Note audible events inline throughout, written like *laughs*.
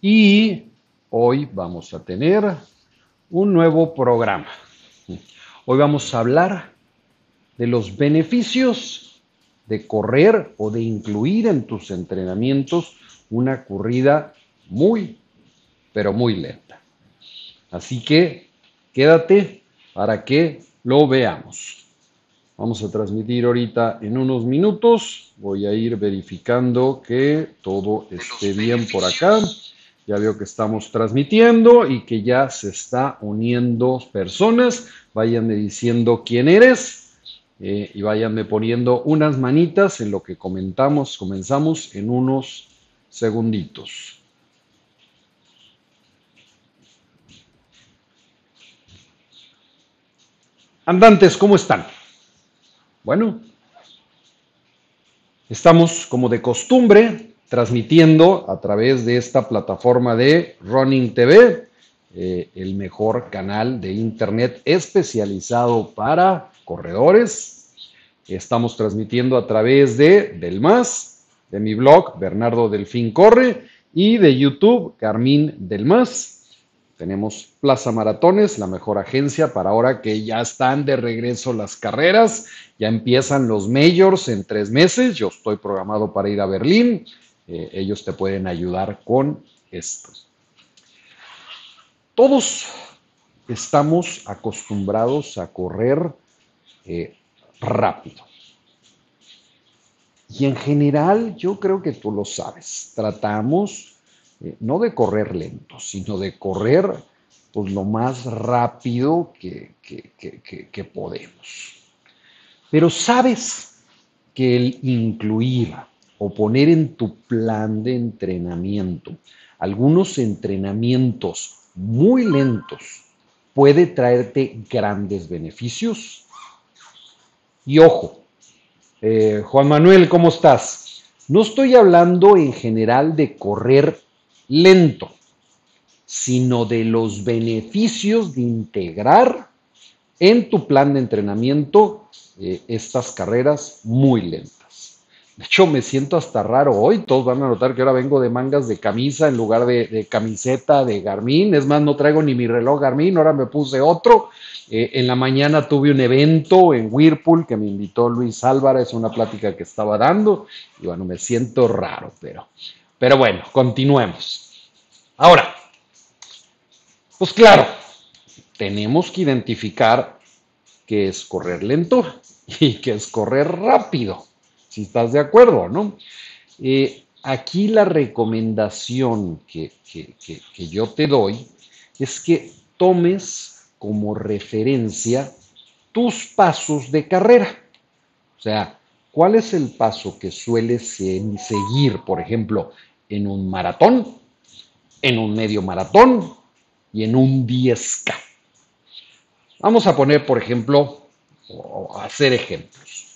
Y hoy vamos a tener un nuevo programa. Hoy vamos a hablar de los beneficios de correr o de incluir en tus entrenamientos una corrida muy, pero muy lenta. Así que quédate para que lo veamos. Vamos a transmitir ahorita en unos minutos. Voy a ir verificando que todo esté bien por acá. Ya veo que estamos transmitiendo y que ya se está uniendo personas. Váyanme diciendo quién eres eh, y váyanme poniendo unas manitas en lo que comentamos. Comenzamos en unos segunditos. Andantes, ¿cómo están? Bueno, estamos como de costumbre transmitiendo a través de esta plataforma de Running TV, eh, el mejor canal de internet especializado para corredores. Estamos transmitiendo a través de Del Más, de mi blog Bernardo Delfín Corre y de YouTube Carmín Del Más. Tenemos Plaza Maratones, la mejor agencia para ahora que ya están de regreso las carreras, ya empiezan los majors en tres meses, yo estoy programado para ir a Berlín, eh, ellos te pueden ayudar con esto. Todos estamos acostumbrados a correr eh, rápido. Y en general, yo creo que tú lo sabes, tratamos eh, no de correr lento, sino de correr pues, lo más rápido que, que, podemos. Pero sabes que el incluir o poner en tu plan de entrenamiento algunos entrenamientos muy lentos puede traerte grandes beneficios. Y ojo, eh, Juan Manuel, ¿cómo estás? No estoy hablando en general de correr lento, sino de los beneficios de integrar en tu plan de entrenamiento eh, estas carreras muy lentas. De hecho, me siento hasta raro hoy. Todos van a notar que ahora vengo de mangas de camisa en lugar de, camiseta de Garmin. Es más, no traigo ni mi reloj Garmin, ahora me puse otro. Eh, en la mañana tuve un evento en Whirlpool que me invitó Luis Álvarez, una plática que estaba dando. Y bueno, me siento raro, pero pero bueno, continuemos. Ahora, pues claro, tenemos que identificar qué es correr lento *laughs* y qué es correr rápido, si estás de acuerdo, ¿no? Eh, aquí la recomendación que, que yo te doy es que tomes como referencia tus pasos de carrera. O sea, ¿cuál es el paso que sueles seguir, por ejemplo, en un maratón, en un medio maratón y en un 10K. Vamos a poner, por ejemplo, hacer ejemplos.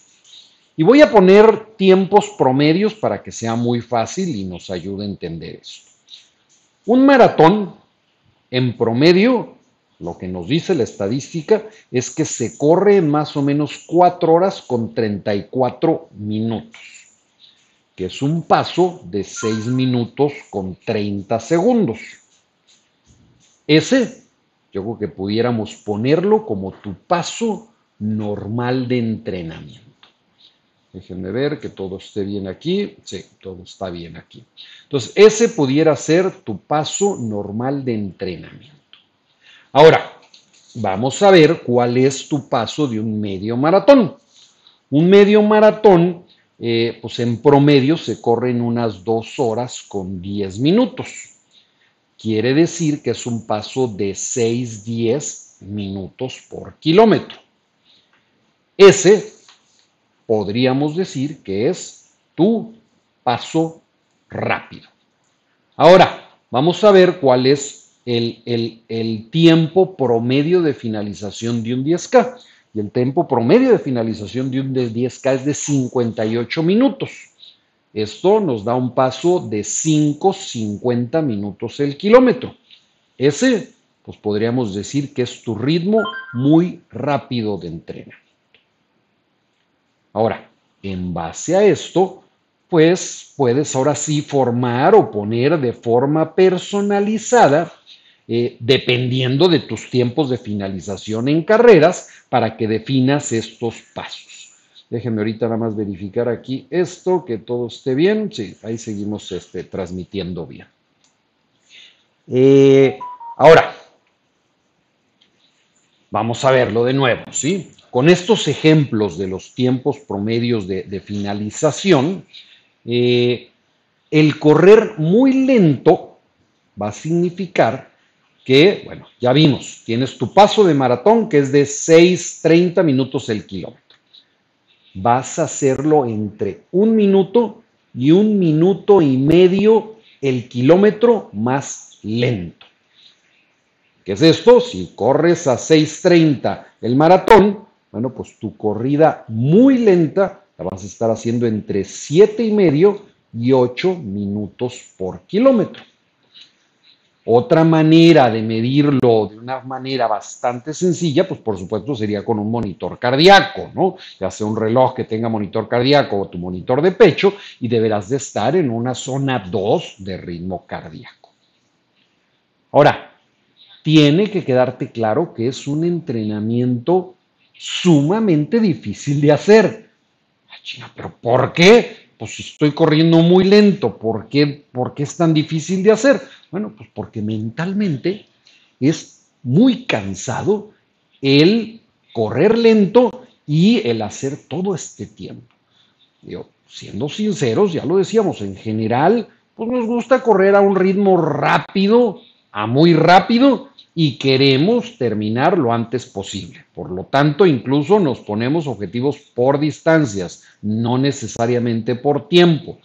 Y voy a poner tiempos promedios para que sea muy fácil y nos ayude a entender esto. Un maratón, en promedio, lo que nos dice la estadística es que se corre en más o menos 4 horas con 34 minutos que es un paso de 6 minutos con 30 segundos. Ese, yo creo que pudiéramos ponerlo como tu paso normal de entrenamiento. Déjenme ver que todo esté bien aquí. Sí, todo está bien aquí. Entonces, ese pudiera ser tu paso normal de entrenamiento. Ahora, vamos a ver cuál es tu paso de un medio maratón. Un medio maratón eh, pues en promedio se corren unas dos horas con 10 minutos. Quiere decir que es un paso de 6-10 minutos por kilómetro. Ese podríamos decir que es tu paso rápido. Ahora, vamos a ver cuál es el, el tiempo promedio de finalización de un 10K y el tiempo promedio de finalización de un 10K es de 58 minutos. Esto nos da un paso de 5,50 minutos el kilómetro. Ese, pues podríamos decir que es tu ritmo muy rápido de entrenamiento. Ahora, en base a esto, pues puedes ahora sí formar o poner de forma personalizada, eh, dependiendo de tus tiempos de finalización en carreras, para que definas estos pasos. Déjenme ahorita nada más verificar aquí esto, que todo esté bien. Sí, ahí seguimos este, transmitiendo bien. Eh, ahora, vamos a verlo de nuevo, ¿sí? Con estos ejemplos de los tiempos promedios de, finalización, eh, el correr muy lento va a significar que, bueno, ya vimos, tienes tu paso de maratón que es de 6.30 minutos el kilómetro. Vas a hacerlo entre un minuto y un minuto y medio el kilómetro más lento. ¿Qué es esto? Si corres a 6.30 el maratón, bueno, pues tu corrida muy lenta la vas a estar haciendo entre 7 y medio y 8 minutos por kilómetro. Otra manera de medirlo de una manera bastante sencilla, pues por supuesto sería con un monitor cardíaco, ¿no? Ya sea un reloj que tenga monitor cardíaco o tu monitor de pecho y deberás de estar en una zona 2 de ritmo cardíaco. Ahora, tiene que quedarte claro que es un entrenamiento sumamente difícil de hacer. Ah, pero ¿por qué? Pues estoy corriendo muy lento, ¿por qué, ¿por qué es tan difícil de hacer? Bueno, pues porque mentalmente es muy cansado el correr lento y el hacer todo este tiempo. Yo, siendo sinceros, ya lo decíamos, en general, pues nos gusta correr a un ritmo rápido, a muy rápido, y queremos terminar lo antes posible. Por lo tanto, incluso nos ponemos objetivos por distancias, no necesariamente por tiempo.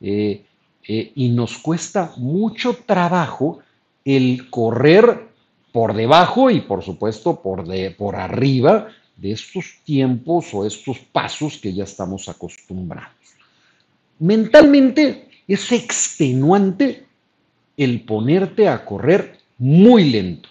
Eh, eh, y nos cuesta mucho trabajo el correr por debajo y por supuesto por, de, por arriba de estos tiempos o estos pasos que ya estamos acostumbrados. Mentalmente es extenuante el ponerte a correr muy lento,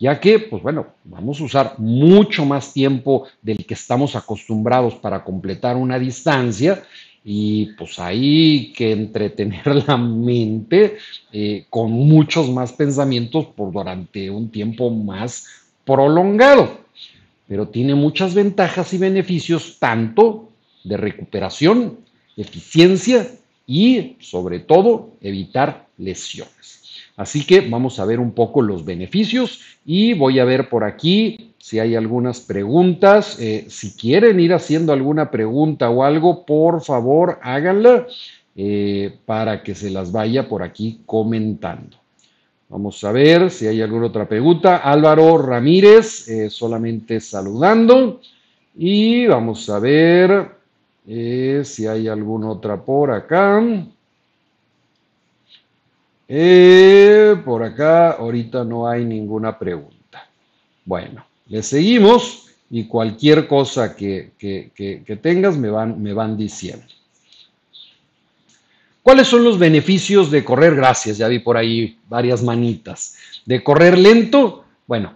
ya que, pues bueno, vamos a usar mucho más tiempo del que estamos acostumbrados para completar una distancia y pues hay que entretener *laughs* la mente eh, con muchos más pensamientos por durante un tiempo más prolongado. Pero tiene muchas ventajas y beneficios tanto de recuperación, eficiencia y sobre todo evitar lesiones. Así que vamos a ver un poco los beneficios y voy a ver por aquí si hay algunas preguntas. Eh, si quieren ir haciendo alguna pregunta o algo, por favor háganla eh, para que se las vaya por aquí comentando. Vamos a ver si hay alguna otra pregunta. Álvaro Ramírez, eh, solamente saludando. Y vamos a ver si hay alguna otra por acá. Eh, por acá ahorita no hay ninguna pregunta. Bueno, le seguimos y cualquier cosa que, tengas me van, me van diciendo. ¿Cuáles son los beneficios de correr? Gracias, ya vi por ahí varias manitas. De correr lento, bueno,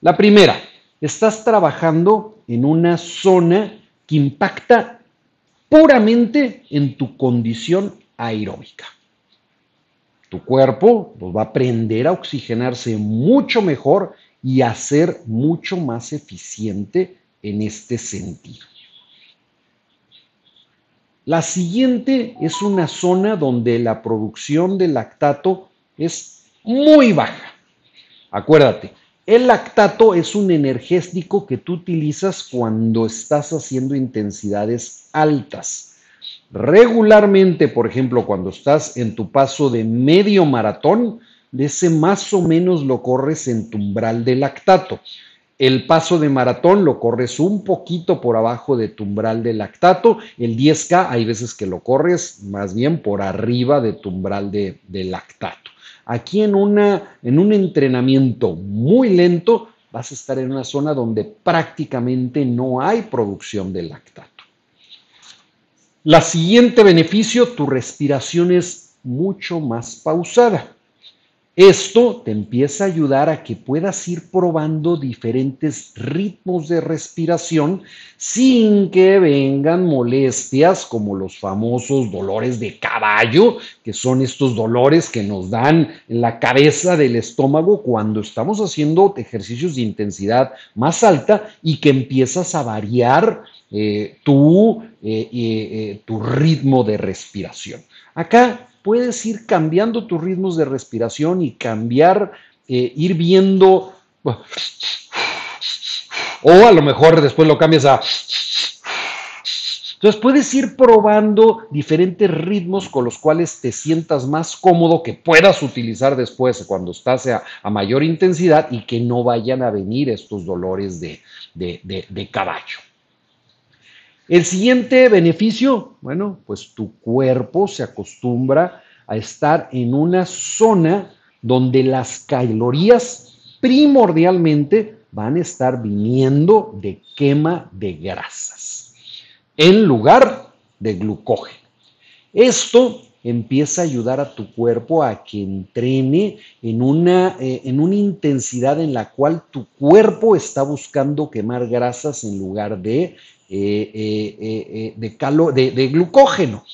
la primera, estás trabajando en una zona que impacta puramente en tu condición aeróbica. Tu cuerpo va a aprender a oxigenarse mucho mejor y a ser mucho más eficiente en este sentido. La siguiente es una zona donde la producción de lactato es muy baja. Acuérdate, el lactato es un energético que tú utilizas cuando estás haciendo intensidades altas. Regularmente, por ejemplo, cuando estás en tu paso de medio maratón, ese más o menos lo corres en tu umbral de lactato. El paso de maratón lo corres un poquito por abajo de tu umbral de lactato. El 10K hay veces que lo corres más bien por arriba de tu umbral de, lactato. Aquí en, una, en un entrenamiento muy lento vas a estar en una zona donde prácticamente no hay producción de lactato. La siguiente beneficio, tu respiración es mucho más pausada. Esto te empieza a ayudar a que puedas ir probando diferentes ritmos de respiración sin que vengan molestias como los famosos dolores de caballo, que son estos dolores que nos dan en la cabeza del estómago cuando estamos haciendo ejercicios de intensidad más alta y que empiezas a variar eh, tu, eh, eh, tu ritmo de respiración. Acá puedes ir cambiando tus ritmos de respiración y cambiar, ir viendo, o a lo mejor después lo cambias a... Entonces puedes ir probando diferentes ritmos con los cuales te sientas más cómodo, que puedas utilizar después cuando estás a, mayor intensidad y que no vayan a venir estos dolores de, de caballo. El siguiente beneficio, bueno, pues tu cuerpo se acostumbra a estar en una zona donde las calorías primordialmente van a estar viniendo de quema de grasas en lugar de glucógeno. Esto empieza a ayudar a tu cuerpo a que entrene en una, eh, en una intensidad en la cual tu cuerpo está buscando quemar grasas en lugar de eh, eh, eh, de, glucógeno.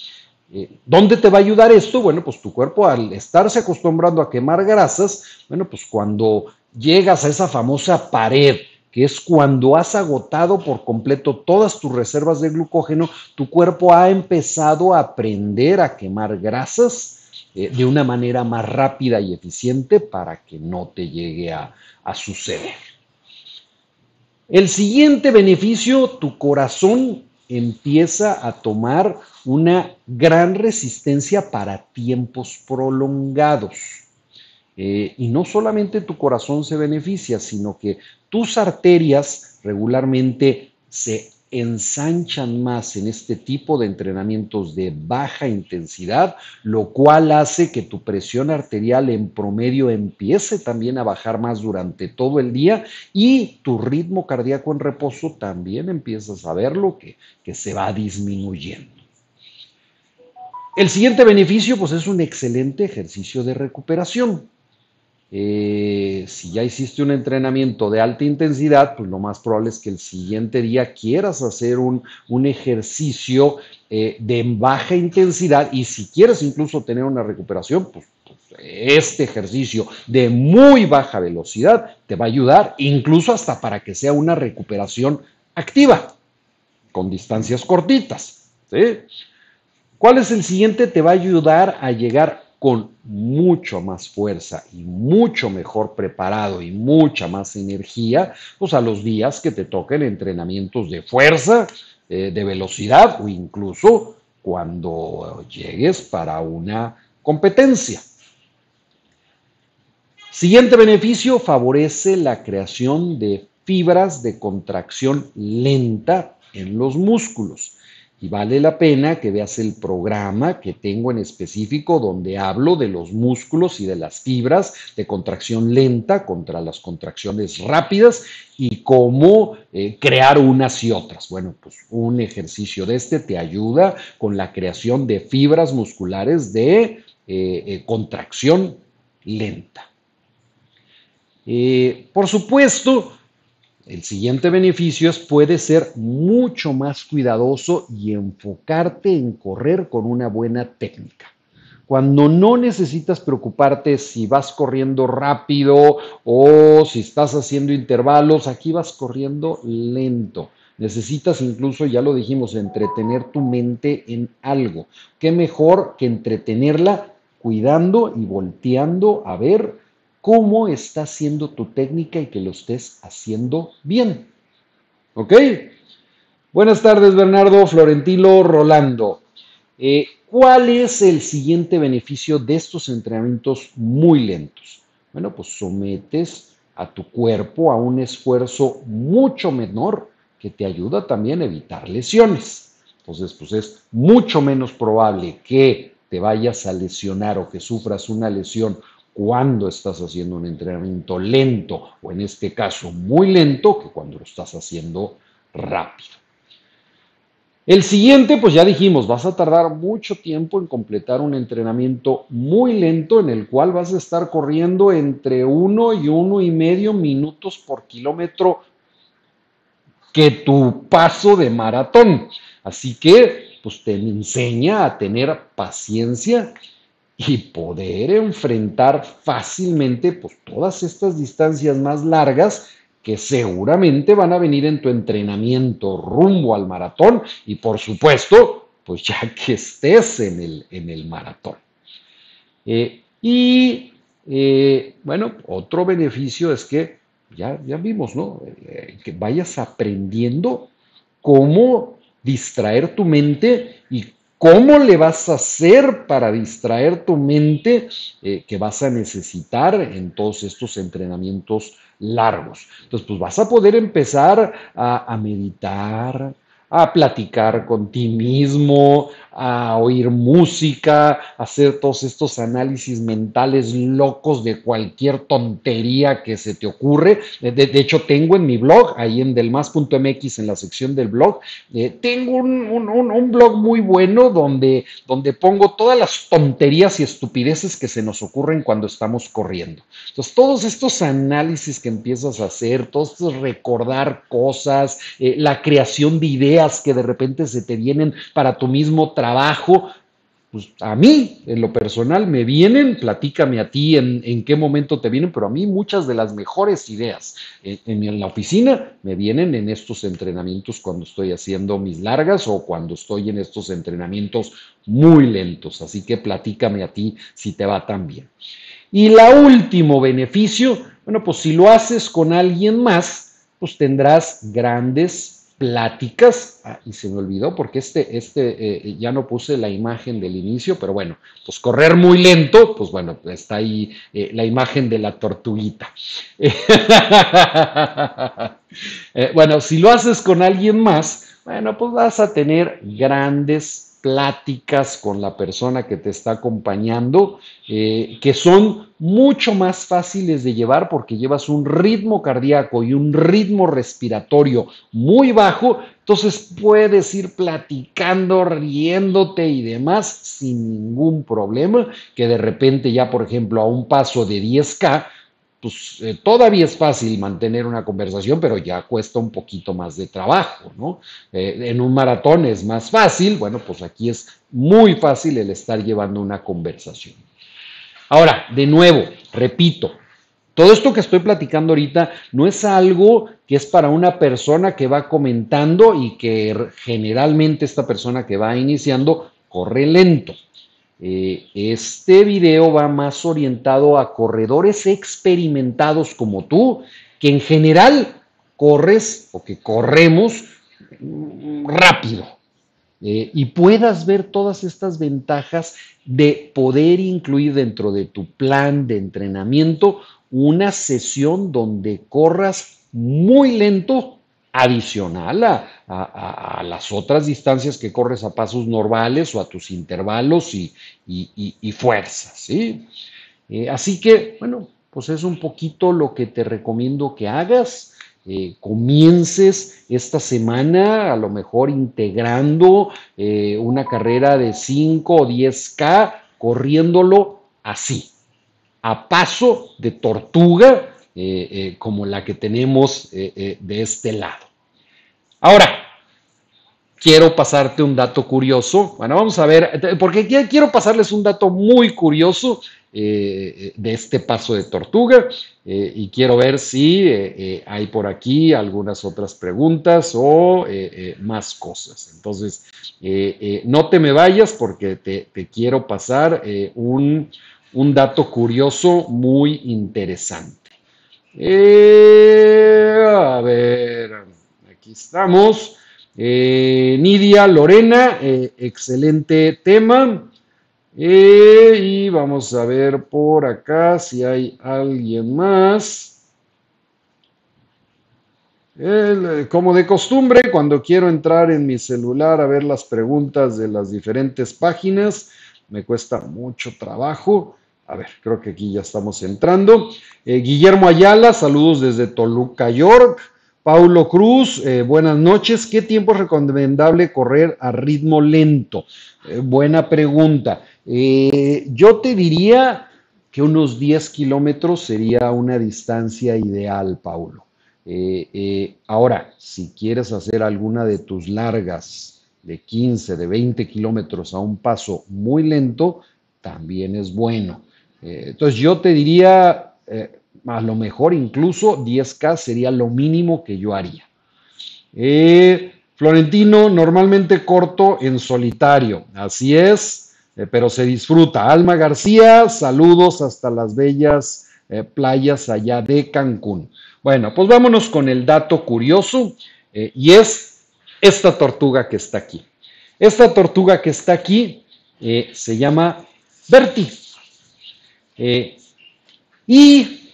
¿Dónde te va a ayudar esto? Bueno, pues tu cuerpo al estarse acostumbrando a quemar grasas, bueno, pues cuando llegas a esa famosa pared, que es cuando has agotado por completo todas tus reservas de glucógeno, tu cuerpo ha empezado a aprender a quemar grasas de una manera más rápida y eficiente para que no te llegue a suceder. El siguiente beneficio, tu corazón empieza a tomar una gran resistencia para tiempos prolongados. Eh, y no solamente tu corazón se beneficia, sino que tus arterias regularmente se ensanchan más en este tipo de entrenamientos de baja intensidad, lo cual hace que tu presión arterial en promedio empiece también a bajar más durante todo el día y tu ritmo cardíaco en reposo también empiezas a verlo que, que se va disminuyendo. El siguiente beneficio pues es un excelente ejercicio de recuperación. Eh, si ya hiciste un entrenamiento de alta intensidad, pues lo más probable es que el siguiente día quieras hacer un, ejercicio eh, de baja intensidad y si quieres incluso tener una recuperación, pues, pues, este ejercicio de muy baja velocidad te va a ayudar incluso hasta para que sea una recuperación activa, con distancias cortitas. ¿Cuál es el siguiente? Te va a ayudar a llegar con mucho más fuerza y mucho mejor preparado y mucha más energía, pues a los días que te toquen entrenamientos de fuerza, eh, de velocidad o incluso cuando llegues para una competencia. Siguiente beneficio, favorece la creación de fibras de contracción lenta en los músculos. Y vale la pena que veas el programa que tengo en específico donde hablo de los músculos y de las fibras de contracción lenta contra las contracciones rápidas y cómo eh, crear unas y otras. Bueno, pues un ejercicio de este te ayuda con la creación de fibras musculares de eh, eh, contracción lenta. por supuesto, el siguiente beneficio es puede ser mucho más cuidadoso y enfocarte en correr con una buena técnica. Cuando no necesitas preocuparte si vas corriendo rápido o si estás haciendo intervalos, aquí vas corriendo lento. Necesitas incluso, ya lo dijimos, entretener tu mente en algo. ¿Qué mejor que entretenerla cuidando y volteando a ver cómo está haciendo tu técnica y que lo estés haciendo bien. ¿Ok? Buenas tardes, Bernardo, Florentino, Rolando. Eh, ¿Cuál es el siguiente beneficio de estos entrenamientos muy lentos? Bueno, pues sometes a tu cuerpo a un esfuerzo mucho menor que te ayuda también a evitar lesiones. Entonces, pues es mucho menos probable que te vayas a lesionar o que sufras una lesión cuando estás haciendo un entrenamiento lento o en este caso muy lento que cuando lo estás haciendo rápido. El siguiente, pues ya dijimos, vas a tardar mucho tiempo en completar un entrenamiento muy lento en el cual vas a estar corriendo entre uno y uno y medio minutos por kilómetro que tu paso de maratón. Así que, pues te enseña a tener paciencia y poder enfrentar fácilmente pues, todas estas distancias más largas que seguramente van a venir en tu entrenamiento rumbo al maratón y por supuesto, pues ya que estés en el, en el maratón. Eh, y eh, bueno, otro beneficio es que ya, ya vimos, ¿no? Eh, que vayas aprendiendo cómo distraer tu mente y ¿Cómo le vas a hacer para distraer tu mente que vas a necesitar en todos estos entrenamientos largos. Entonces, pues vas a poder empezar a, a meditar, a platicar con ti mismo, a oír música, a hacer todos estos análisis mentales locos de cualquier tontería que se te ocurre. De, hecho, tengo en mi blog, ahí en delmas.mx, en la sección del blog, eh, tengo un, blog muy bueno donde, donde pongo todas las tonterías y estupideces que se nos ocurren cuando estamos corriendo. Entonces, todos estos análisis que empiezas a hacer, todos estos recordar cosas, eh, la creación de ideas que de repente se te vienen para tu mismo trabajo, trabajo, pues a mí, en lo personal, me vienen, platícame a ti en, qué momento te vienen, pero a mí muchas de las mejores ideas en, la oficina me vienen en estos entrenamientos cuando estoy haciendo mis largas o cuando estoy en estos entrenamientos muy lentos. Así que platícame a ti si te va tan bien. Y la último beneficio, bueno, pues si lo haces con alguien más, pues tendrás grandes pláticas, ah, y se me olvidó porque este, este eh, ya no puse la imagen del inicio, pero bueno, pues correr muy lento, pues bueno, está ahí eh, la imagen de la tortuguita. *laughs* Eh, bueno, si lo haces con alguien más, bueno, pues vas a tener grandes pláticas con la persona que te está acompañando, eh, que son mucho más fáciles de llevar porque llevas un ritmo cardíaco y un ritmo respiratorio muy bajo, entonces puedes ir platicando, riéndote y demás sin ningún problema, que de repente ya, por ejemplo, a un paso de 10K, pues eh, todavía es fácil mantener una conversación, pero ya cuesta un poquito más de trabajo, ¿no? Eh, en un maratón es más fácil, bueno, pues aquí es muy fácil el estar llevando una conversación. Ahora, de nuevo, repito, todo esto que estoy platicando ahorita no es algo que es para una persona que va comentando y que generalmente esta persona que va iniciando corre lento. Eh, este video va más orientado a corredores experimentados como tú, que en general corres o que corremos rápido. Eh, y puedas ver todas estas ventajas de poder incluir dentro de tu plan de entrenamiento una sesión donde corras muy lento adicional a, las otras distancias que corres a pasos normales o a tus intervalos y, fuerzas. ¿sí? Eh, así que, bueno, pues es un poquito lo que te recomiendo que hagas. Eh, comiences esta semana a lo mejor integrando eh, una carrera de 5 o 10K, corriéndolo así, a paso de tortuga, como la que tenemos de este lado. Ahora, quiero pasarte un dato curioso. Bueno, vamos a ver, porque quiero pasarles un dato muy curioso eh, de este paso de tortuga eh, y quiero ver si eh, hay por aquí algunas otras preguntas o más cosas. Entonces, no te me vayas porque te, te quiero pasar un, un, dato curioso muy interesante. a ver estamos. Eh, Nidia Lorena, eh, excelente tema. Eh, y vamos a ver por acá si hay alguien más. como de costumbre, cuando quiero entrar en mi celular a ver las preguntas de las diferentes páginas, me cuesta mucho trabajo. A ver, creo que aquí ya estamos entrando. Guillermo Ayala, saludos desde Toluca, York. Paulo Cruz, eh, buenas noches. ¿Qué tiempo es recomendable correr a ritmo lento? Eh, buena pregunta. Eh, yo te diría que unos 10 kilómetros sería una distancia ideal, Paulo. ahora, si quieres hacer alguna de tus largas de 15, de 20 kilómetros a un paso muy lento, también es bueno. entonces yo te diría a lo mejor incluso 10K sería lo mínimo que yo haría. Eh, Florentino, normalmente corto en solitario, así es, eh, pero se disfruta. Alma García, saludos hasta las bellas eh, playas allá de Cancún. Bueno, pues vámonos con el dato curioso y es esta tortuga que está aquí. Esta tortuga que está aquí se llama Bertie. y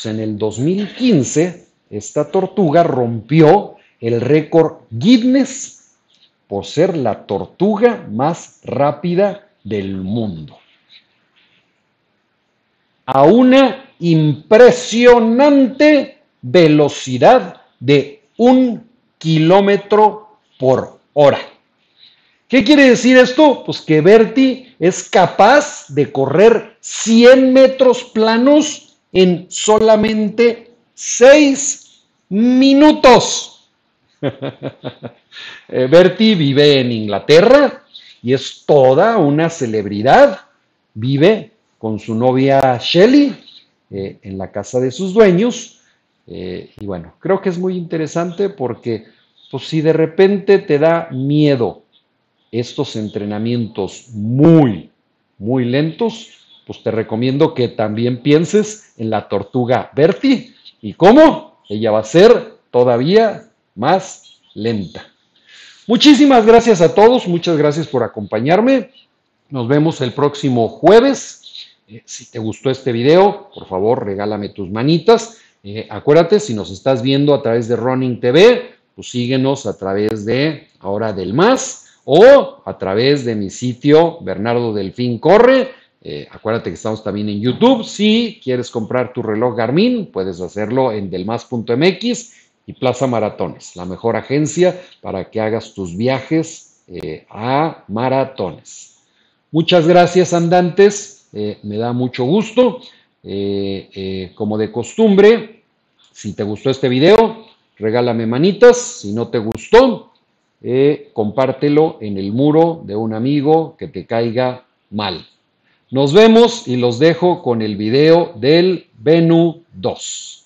pues, en el 2015, esta tortuga rompió el récord Guinness por ser la tortuga más rápida del mundo. A una impresionante velocidad de un kilómetro por hora. ¿Qué quiere decir esto? Pues que Bertie es capaz de correr 100 metros planos en solamente seis minutos. *laughs* Eh, Bertie vive en Inglaterra y es toda una celebridad. Vive con su novia Shelly eh, en la casa de sus dueños. Eh, y bueno, creo que es muy interesante porque pues, si de repente te da miedo estos entrenamientos muy, muy lentos, pues te recomiendo que también pienses en la tortuga Bertie. ¿Y cómo? Ella va a ser todavía más lenta. Muchísimas gracias a todos, muchas gracias por acompañarme. Nos vemos el próximo jueves. Eh, si te gustó este video, por favor, regálame tus manitas. Eh, acuérdate, si nos estás viendo a través de Running TV, pues síguenos a través de Ahora del Más o a través de mi sitio Bernardo Delfín Corre eh, acuérdate que estamos también en YouTube. Si quieres comprar tu reloj Garmin, puedes hacerlo en delmas.mx y Plaza Maratones, la mejor agencia para que hagas tus viajes eh, a maratones. Muchas gracias, andantes. Eh, me da mucho gusto. como de costumbre, si te gustó este video, regálame manitas. Si no te gustó, compártelo en el muro de un amigo que te caiga mal. Nos vemos y los dejo con el video del Venu 2.